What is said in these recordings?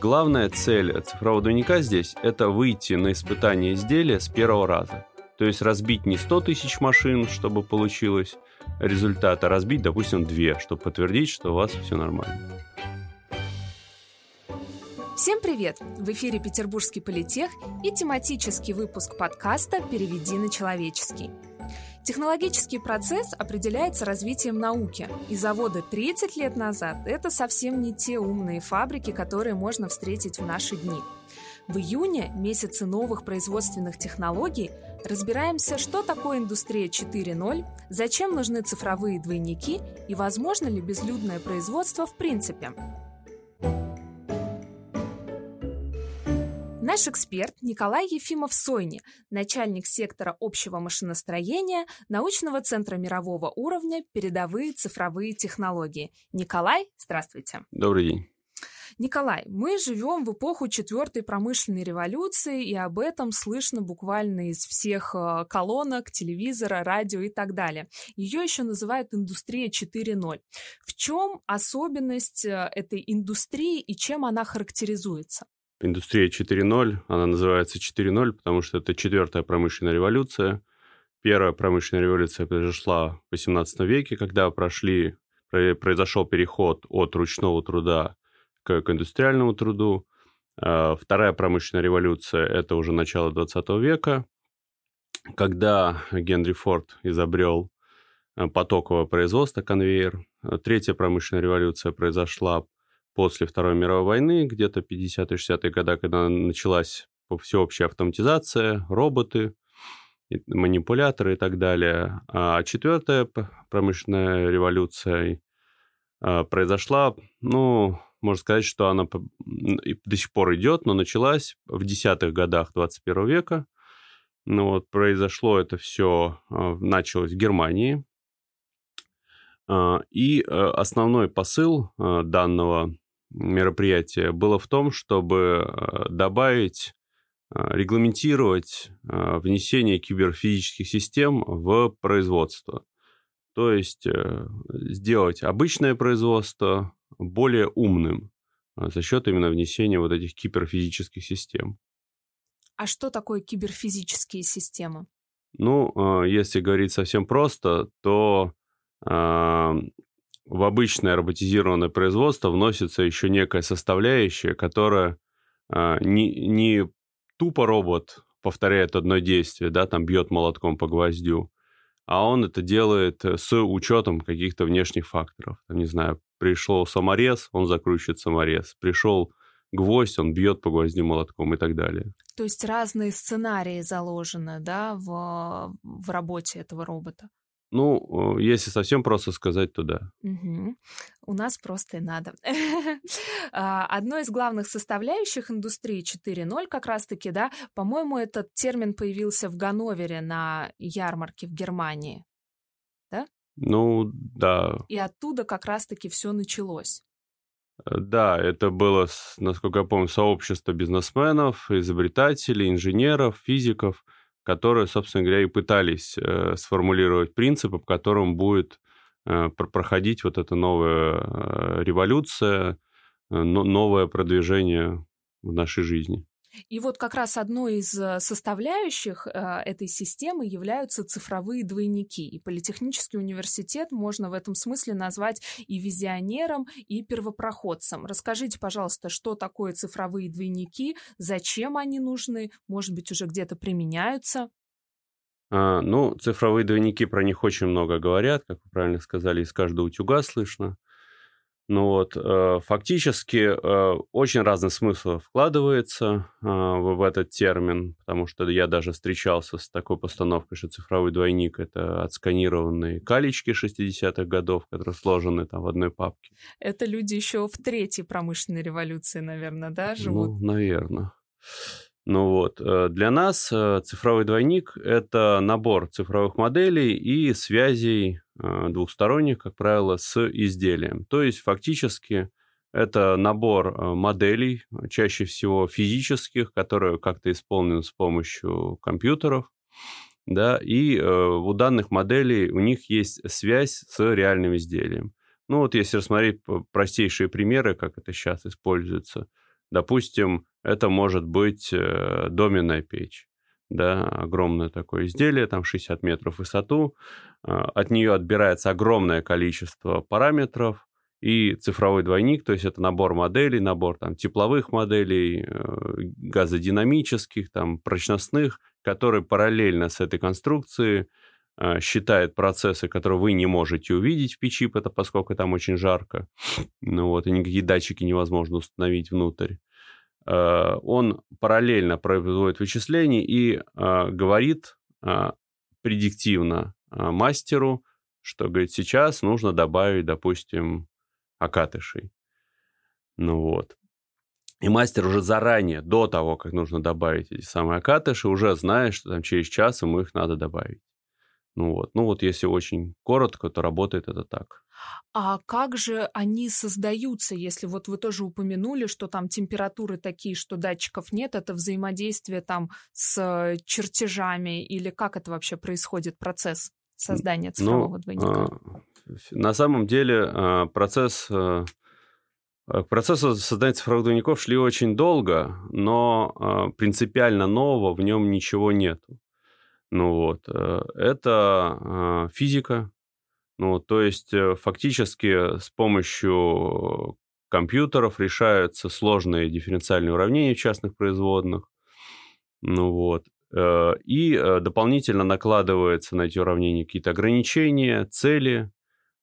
Главная цель цифрового двойника здесь – это выйти на испытание изделия с первого раза. То есть разбить не 100 тысяч машин, чтобы получилось результат, а разбить, допустим, две, чтобы подтвердить, что у вас все нормально. Всем привет! В эфире Петербургский политех и тематический выпуск подкаста «Переведи на человеческий». Технологический процесс определяется развитием науки, и заводы 30 лет назад – это совсем не те умные фабрики, которые можно встретить в наши дни. В июне, месяце новых производственных технологий, разбираемся, что такое индустрия 4.0, зачем нужны цифровые двойники и возможно ли безлюдное производство в принципе. Наш эксперт Николай Ефимов-Сойни, начальник сектора общего машиностроения научного центра мирового уровня «Передовые цифровые технологии». Николай, здравствуйте. Добрый день. Николай, мы живем в эпоху четвертой промышленной революции, и об этом слышно буквально из всех э, колонок, телевизора, радио и так далее. Ее еще называют индустрия 4.0. В чем особенность э, этой индустрии и чем она характеризуется? Индустрия 4.0, она называется 4.0, потому что это четвертая промышленная революция. Первая промышленная революция произошла в 18 веке, когда прошли, произошел переход от ручного труда к, к индустриальному труду. А, вторая промышленная революция – это уже начало 20 века, когда Генри Форд изобрел а, потоковое производство, конвейер. Третья промышленная революция произошла после Второй мировой войны, где-то 50-60-е годы, когда началась всеобщая автоматизация, роботы, манипуляторы и так далее. А четвертая промышленная революция а, произошла, ну, можно сказать, что она до сих пор идет, но началась в десятых годах 21 века. Ну вот, произошло это все, а, началось в Германии. И э, основной посыл данного мероприятия было в том, чтобы э, добавить, э, регламентировать э, внесение киберфизических систем в производство. То есть сделать обычное производство более умным за счет именно внесения вот этих киберфизических систем. А что такое киберфизические системы? Ну, если говорить совсем просто, то в обычное роботизированное производство вносится еще некая составляющая, которая а, не, не тупо робот повторяет одно действие, да, там бьет молотком по гвоздю, а он это делает с учетом каких-то внешних факторов. Не знаю, пришел саморез, он закручивает саморез. Пришел гвоздь, он бьет по гвоздю молотком и так далее. То есть разные сценарии заложены, да, в, в работе этого робота? Ну, если совсем просто сказать, то да. Угу. У нас просто и надо. А, одной из главных составляющих индустрии 4.0 как раз-таки, да, по-моему, этот термин появился в Ганновере на ярмарке в Германии, да? Ну, да. И оттуда как раз-таки все началось. Э, да, это было, насколько я помню, сообщество бизнесменов, изобретателей, инженеров, физиков – которые, собственно говоря, и пытались э, сформулировать принципы, по которым будет э, проходить вот эта новая э, революция, э, новое продвижение в нашей жизни. И вот как раз одной из э, составляющих э, этой системы являются цифровые двойники. И Политехнический университет можно в этом смысле назвать и визионером, и первопроходцем. Расскажите, пожалуйста, что такое цифровые двойники, зачем они нужны, может быть, уже где-то применяются? А, ну, цифровые двойники, про них очень много говорят, как вы правильно сказали, из каждого утюга слышно. Ну вот, э, фактически э, очень разный смысл вкладывается э, в этот термин, потому что я даже встречался с такой постановкой, что цифровой двойник — это отсканированные калички 60-х годов, которые сложены там в одной папке. Это люди еще в третьей промышленной революции, наверное, да, живут? Ну, наверное. Ну вот, для нас цифровой двойник – это набор цифровых моделей и связей двухсторонних, как правило, с изделием. То есть фактически это набор моделей, чаще всего физических, которые как-то исполнены с помощью компьютеров, да, и у данных моделей у них есть связь с реальным изделием. Ну вот если рассмотреть простейшие примеры, как это сейчас используется – Допустим, это может быть э, доменная печь, да, огромное такое изделие, там 60 метров в высоту. Э, от нее отбирается огромное количество параметров, и цифровой двойник, то есть это набор моделей, набор там тепловых моделей, э, газодинамических, там прочностных, который параллельно с этой конструкцией э, считает процессы, которые вы не можете увидеть в печи, это поскольку там очень жарко, ну вот, и никакие датчики невозможно установить внутрь. Э, он параллельно производит вычисления и говорит предиктивно мастеру, что, говорит, сейчас нужно добавить, допустим, окатышей. Ну вот. И мастер уже заранее, до того, как нужно добавить эти самые окатыши, уже знает, что там через час ему их надо добавить. Ну вот. Ну вот если очень коротко, то работает это так. А как же они создаются, если вот вы тоже упомянули, что там температуры такие, что датчиков нет, это взаимодействие там с чертежами или как это вообще происходит процесс создания ну, цифрового ну, двойника? А, на самом деле а, процесс э, к процессу создания цифровых двойников шли очень долго, но а, принципиально нового в нем ничего нет. Ну вот, э, это а, физика, ну, то есть э, фактически с помощью компьютеров решаются сложные дифференциальные уравнения частных производных. Ну вот. И дополнительно накладывается на эти уравнения какие-то ограничения, цели,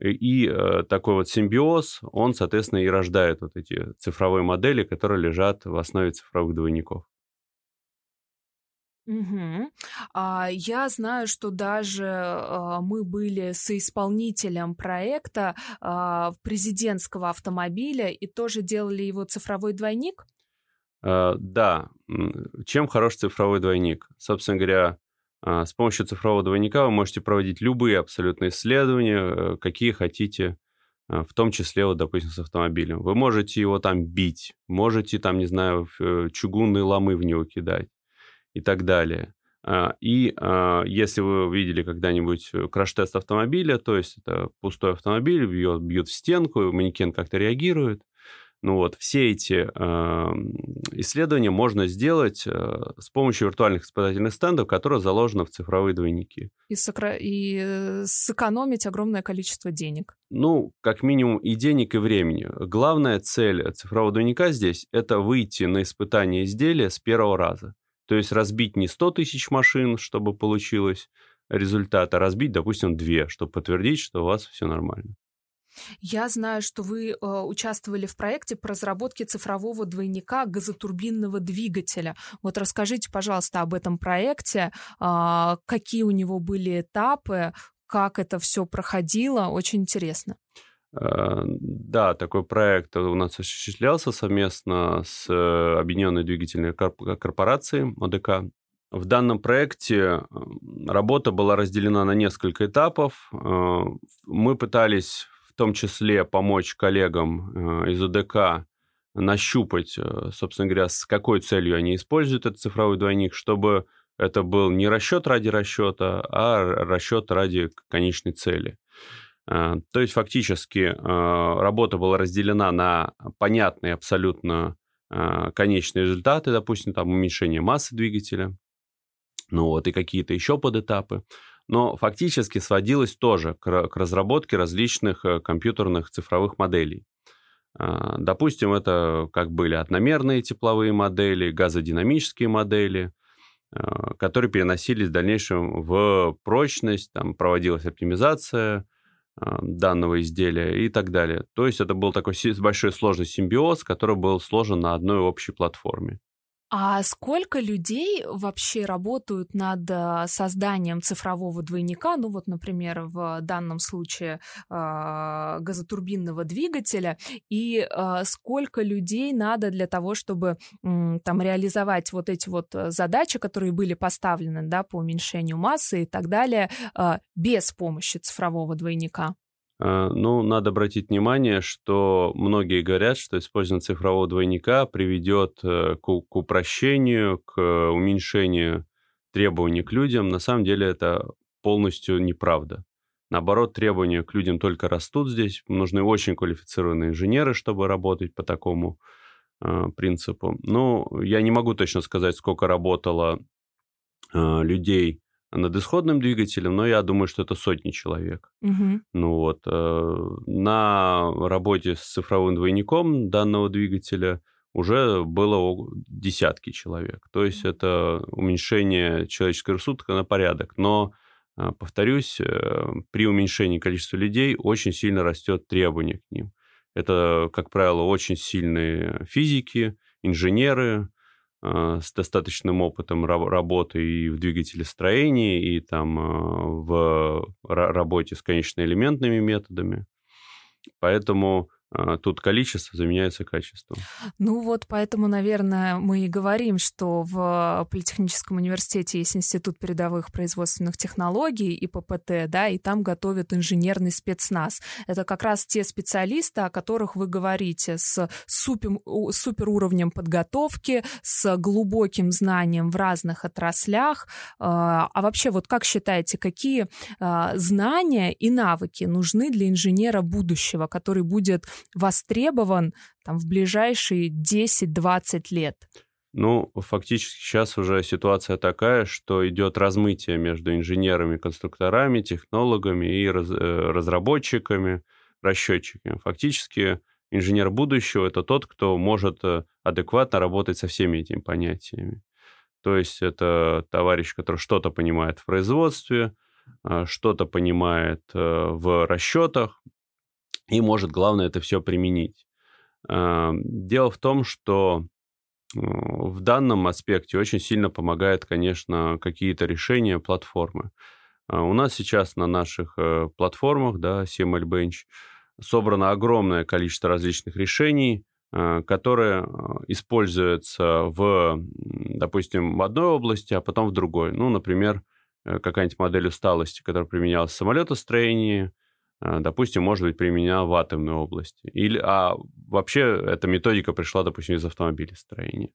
и э, такой вот симбиоз, он, соответственно, и рождает вот эти цифровые модели, которые лежат в основе цифровых двойников. Угу. А, я знаю, что даже а, мы были соисполнителем проекта а, президентского автомобиля и тоже делали его цифровой двойник. А, да. Чем хорош цифровой двойник? Собственно говоря, а, с помощью цифрового двойника вы можете проводить любые абсолютно исследования, э, какие хотите, а, в том числе, вот, допустим, с автомобилем. Вы можете его там бить, можете там, не знаю, э, чугунные ломы в него кидать и так далее. А, и если вы видели когда-нибудь э, краш-тест автомобиля, то есть это пустой автомобиль, бьет, бьют в стенку, манекен как-то реагирует, ну вот, все эти э, исследования можно сделать э, с помощью виртуальных испытательных стендов, которые заложены в цифровые двойники. И, сокра... и э, сэкономить огромное количество денег. Ну, как минимум и денег, и времени. Главная цель цифрового двойника здесь – это выйти на испытание изделия с первого раза. То есть разбить не 100 тысяч машин, чтобы получилось результат, а разбить, допустим, две, чтобы подтвердить, что у вас все нормально. Я знаю, что вы э, участвовали в проекте по разработке цифрового двойника газотурбинного двигателя. Вот расскажите, пожалуйста, об этом проекте, э, какие у него были этапы, как это все проходило. Очень интересно. Э, да, такой проект у нас осуществлялся совместно с э, Объединенной двигательной корпорацией ОДК. В данном проекте работа была разделена на несколько этапов. Э, мы пытались в том числе помочь коллегам э, из УДК нащупать, э, собственно говоря, с какой целью они используют этот цифровой двойник, чтобы это был не расчет ради расчета, а расчет ради конечной цели. Э, то есть фактически работа была разделена на понятные абсолютно конечные результаты, допустим, там уменьшение массы двигателя, ну вот, и какие-то еще подэтапы но фактически сводилось тоже к, разработке различных э, компьютерных цифровых моделей. Допустим, это как были одномерные тепловые модели, газодинамические модели, которые переносились в дальнейшем в прочность, там проводилась оптимизация данного изделия и так далее. То есть это был такой большой сложный симбиоз, который был сложен на одной общей платформе. А сколько людей вообще работают над э, созданием цифрового двойника? Ну вот, например, в данном случае э, газотурбинного двигателя. И э, сколько людей надо для того, чтобы там реализовать вот эти вот э, задачи, которые были поставлены, да, по уменьшению массы и так далее, без помощи цифрового двойника? А, ну, надо обратить внимание, что многие говорят, что использование цифрового двойника приведет э, к, к упрощению, к уменьшению требований к людям. На самом деле это полностью неправда. Наоборот, требования к людям только растут здесь. Нужны очень квалифицированные инженеры, чтобы работать по такому принципу. Ну, я не могу точно сказать, сколько работало людей над исходным двигателем, но я думаю, что это сотни человек. Угу. Ну вот, на работе с цифровым двойником данного двигателя уже было десятки человек. То есть это уменьшение человеческого рассудка на порядок. Но, а, повторюсь, э, при уменьшении количества людей очень сильно растет требование к ним. Это, как правило, очень сильные физики, инженеры с достаточным опытом работы и в двигателестроении, и там а, в работе с конечноэлементными методами. Поэтому тут количество заменяется качеством. Ну вот поэтому, наверное, мы и говорим, что в Политехническом университете есть Институт передовых производственных технологий и ППТ, да, и там готовят инженерный спецназ. Это как раз те специалисты, о которых вы говорите, с супер, супер уровнем подготовки, с глубоким знанием в разных отраслях. А, а вообще, вот как считаете, какие а, знания и навыки нужны для инженера будущего, который будет востребован там, в ближайшие 10-20 лет? Ну, фактически сейчас уже ситуация такая, что идет размытие между инженерами, конструкторами, технологами и раз, э, разработчиками, расчетчиками. Фактически инженер будущего – это тот, кто может э, адекватно работать со всеми этими понятиями. То есть это товарищ, который что-то понимает в производстве, э, что-то понимает в расчетах, и может, главное, это все применить. Дело в том, что э, в данном аспекте очень сильно помогает, конечно, какие-то решения платформы. А, у нас сейчас на наших э, платформах, да, CML Bench, собрано огромное количество различных решений, э, которые используются в, допустим, в одной области, а потом в другой. Ну, например, какая-нибудь модель усталости, которая применялась в самолетостроении, допустим, может быть применена в атомной области. Или, а вообще эта методика пришла, допустим, из автомобилестроения.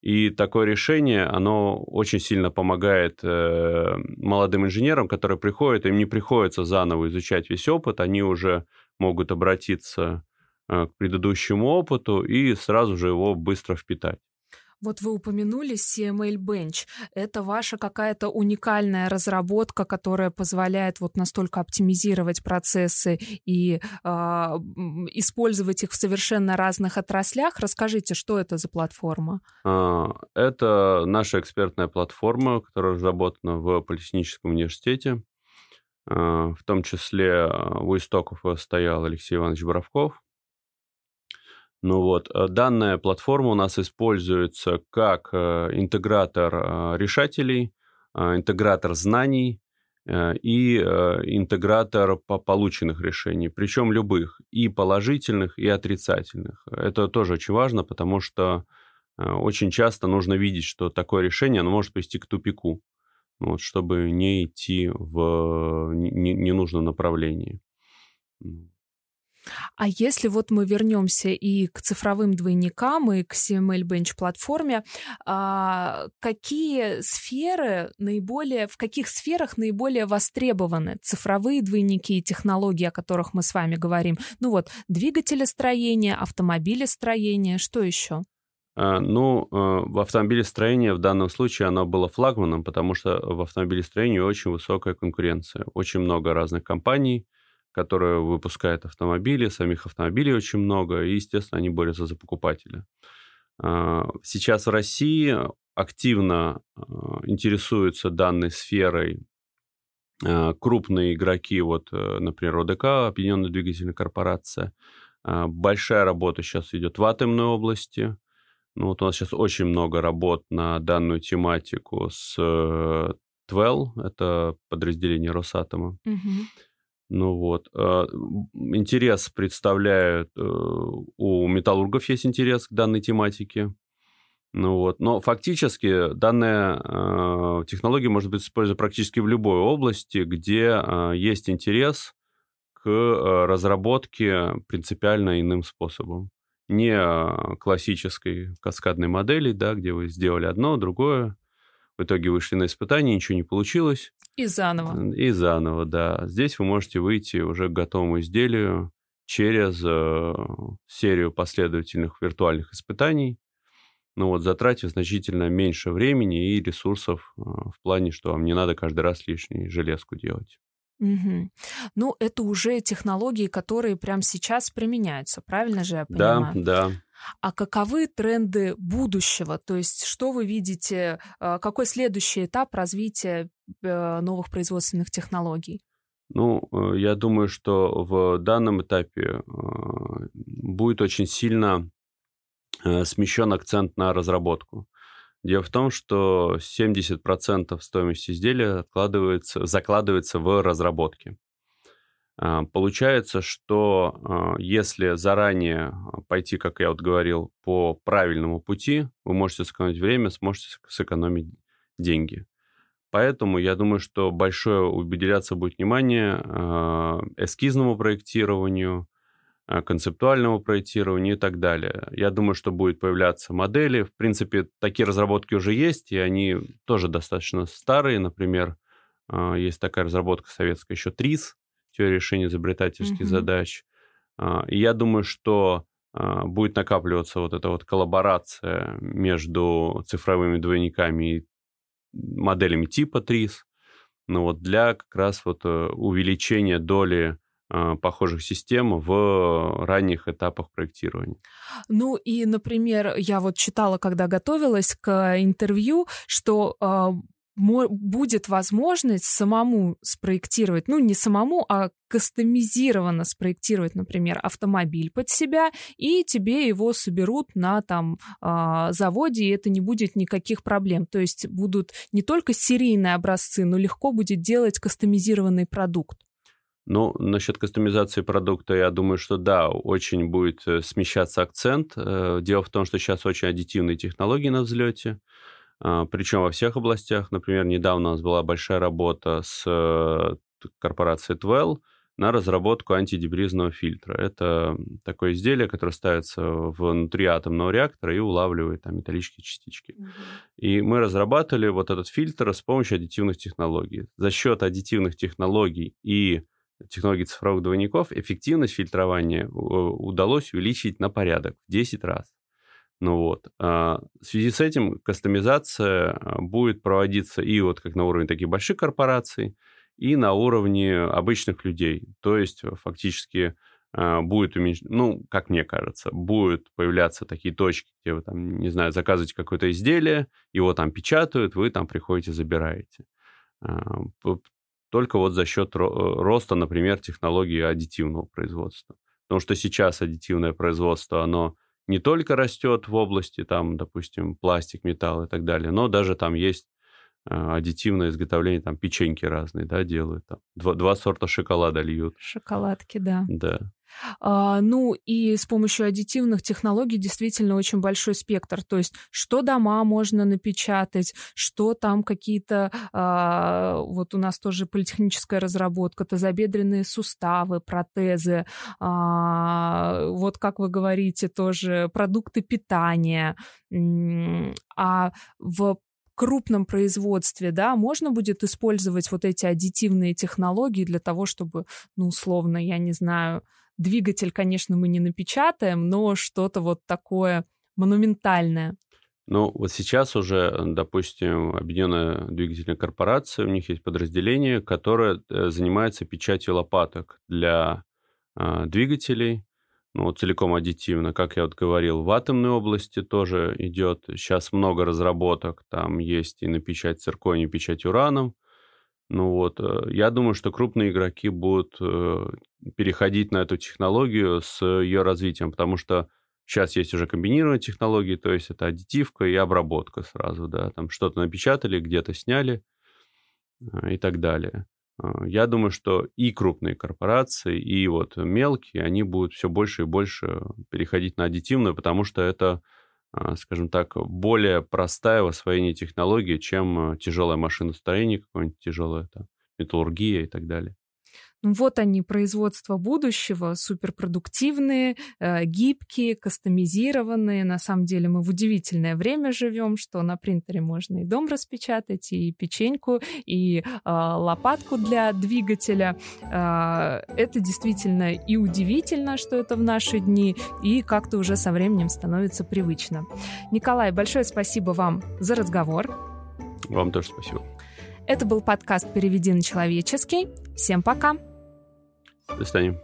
И такое решение, оно очень сильно помогает э, молодым инженерам, которые приходят, им не приходится заново изучать весь опыт, они уже могут обратиться э, к предыдущему опыту и сразу же его быстро впитать. Вот вы упомянули CML Bench. Это ваша какая-то уникальная разработка, которая позволяет вот настолько оптимизировать процессы и э, использовать их в совершенно разных отраслях. Расскажите, что это за платформа? А, это наша экспертная платформа, которая разработана в Политехническом университете. А, в том числе у истоков стоял Алексей Иванович Боровков, ну вот, э, данная платформа у нас используется как э, интегратор э, решателей, интегратор знаний и интегратор по полученных решений, причем любых, и положительных, и отрицательных. Это тоже очень важно, потому что очень часто нужно видеть, что такое решение оно может привести к тупику, вот, чтобы не идти в ненужном направлении. А если вот мы вернемся и к цифровым двойникам, и к CML Bench платформе, а, какие сферы наиболее, в каких сферах наиболее востребованы цифровые двойники и технологии, о которых мы с вами говорим? Ну вот, двигателестроение, автомобилестроение, что еще? А, ну, а, в автомобилестроении в данном случае оно было флагманом, потому что в автомобилестроении очень высокая конкуренция. Очень много разных компаний, которые выпускают автомобили, самих автомобилей очень много, и, естественно, они борются за покупателя. А, сейчас в России активно а, интересуются данной сферой а, крупные игроки, вот, э, например, ОДК, Объединенная двигательная корпорация. Большая работа сейчас идет в атомной области. Ну, вот у нас сейчас очень много работ на данную тематику с Твел, это подразделение Росатома. Угу. Ну вот. А, интерес представляют, э, у металлургов есть интерес к данной тематике. Ну вот. Но фактически данная э, технология может быть использована практически в любой области, где э, есть интерес к разработке принципиально иным способом. Не классической каскадной модели, да, где вы сделали одно, другое, в итоге вышли на испытание, ничего не получилось. И заново. И заново, да. Здесь вы можете выйти уже к готовому изделию через э, серию последовательных виртуальных испытаний, ну вот, затратив значительно меньше времени и ресурсов э, в плане, что вам не надо каждый раз лишнюю железку делать. Угу. Ну, это уже технологии, которые прямо сейчас применяются, правильно же я понимаю? Да, да. А каковы тренды будущего? То есть что вы видите, э, какой следующий этап развития э, новых производственных технологий? Ну, я думаю, что в данном этапе будет очень сильно Э, смещен акцент на разработку. Дело в том, что 70% стоимости изделия откладывается, закладывается в разработке. А, получается, что а, если заранее пойти, как я вот говорил, по правильному пути, вы можете сэкономить время, сможете сэкономить деньги. Поэтому я думаю, что большое уделяться будет внимание а, эскизному проектированию, концептуального проектирования и так далее. Я думаю, что будет появляться модели. В принципе, такие разработки уже есть, и они тоже достаточно старые. Например, есть такая разработка советская еще ТРИС, теория решения изобретательских mm-hmm. задач. Э, и я думаю, что будет накапливаться вот эта вот коллаборация между цифровыми двойниками и моделями типа ТРИС, ну вот для как раз вот увеличения доли а, похожих систем в ранних этапах проектирования. Ну и, например, я вот читала, когда готовилась к интервью, что э, будет возможность самому спроектировать, ну не самому, а кастомизированно спроектировать, например, автомобиль под себя, и тебе его соберут на там э, заводе, и это не будет никаких проблем. То есть будут не только серийные образцы, но легко будет делать кастомизированный продукт. Ну, насчет кастомизации продукта, я думаю, что да, очень будет э, смещаться акцент. Э, дело в том, что сейчас очень аддитивные технологии на взлете, а, причем во всех областях. Например, недавно у нас была большая работа с э, корпорацией Twell на разработку антидебризного фильтра. Это такое изделие, которое ставится внутри атомного реактора и улавливает там металлические частички. И мы разрабатывали вот этот фильтр с помощью аддитивных технологий. За счет аддитивных технологий и технологий цифровых двойников эффективность фильтрования э, удалось увеличить на порядок в 10 раз. Ну вот. А, в связи с этим кастомизация а, будет проводиться и вот как на уровне таких больших корпораций, и на уровне обычных людей. То есть э, фактически а, будет уменьш... ну, как мне кажется, будут появляться такие точки, где вы там, не знаю, заказываете какое-то изделие, его там печатают, вы там приходите, забираете только вот за счет э, роста, например, технологии аддитивного производства. Потому что сейчас аддитивное производство, оно не только растет в области, там, допустим, пластик, металл и так далее, но даже там есть э, аддитивное изготовление, там печеньки разные, да, делают, там, два, два сорта шоколада льют. Шоколадки, да. Да. А, ну и с помощью аддитивных технологий действительно очень большой спектр. То есть что дома можно напечатать, что там какие-то... А, вот у нас тоже политехническая разработка, тазобедренные суставы, протезы. А, вот как вы говорите, тоже продукты питания. А в крупном производстве, да, можно будет использовать вот эти аддитивные технологии для того, чтобы, ну, условно, я не знаю, Двигатель, конечно, мы не напечатаем, но что-то вот такое монументальное. Ну, вот сейчас уже, допустим, Объединенная двигательная корпорация, у них есть подразделение, которое э, занимается печатью лопаток для э, двигателей, ну, целиком аддитивно, как я вот говорил, в атомной области тоже идет. Сейчас много разработок, там есть и на печать циркония, и печать ураном. Ну вот, э, я думаю, что крупные игроки будут э, переходить на эту технологию с ее развитием, потому что сейчас есть уже комбинированные технологии, то есть это аддитивка и обработка сразу, да, там что-то напечатали, где-то сняли э, и так далее. Я думаю, что и крупные корпорации, и вот мелкие, они будут все больше и больше переходить на аддитивную, потому что это скажем так, более простая в освоении технологии, чем э, тяжелое машиностроение, какое-нибудь тяжелое там, металлургия и так далее. Ну, вот они, производства будущего, суперпродуктивные, э, гибкие, кастомизированные. На самом деле мы в удивительное время живем, что на принтере можно и дом распечатать, и печеньку, и э, лопатку для двигателя. Э, это действительно и удивительно, что это в наши дни, и как-то уже со временем становится привычно. Николай, большое спасибо вам за разговор. Вам тоже спасибо. Это был подкаст «Переведи на человеческий». Всем пока! До свидания.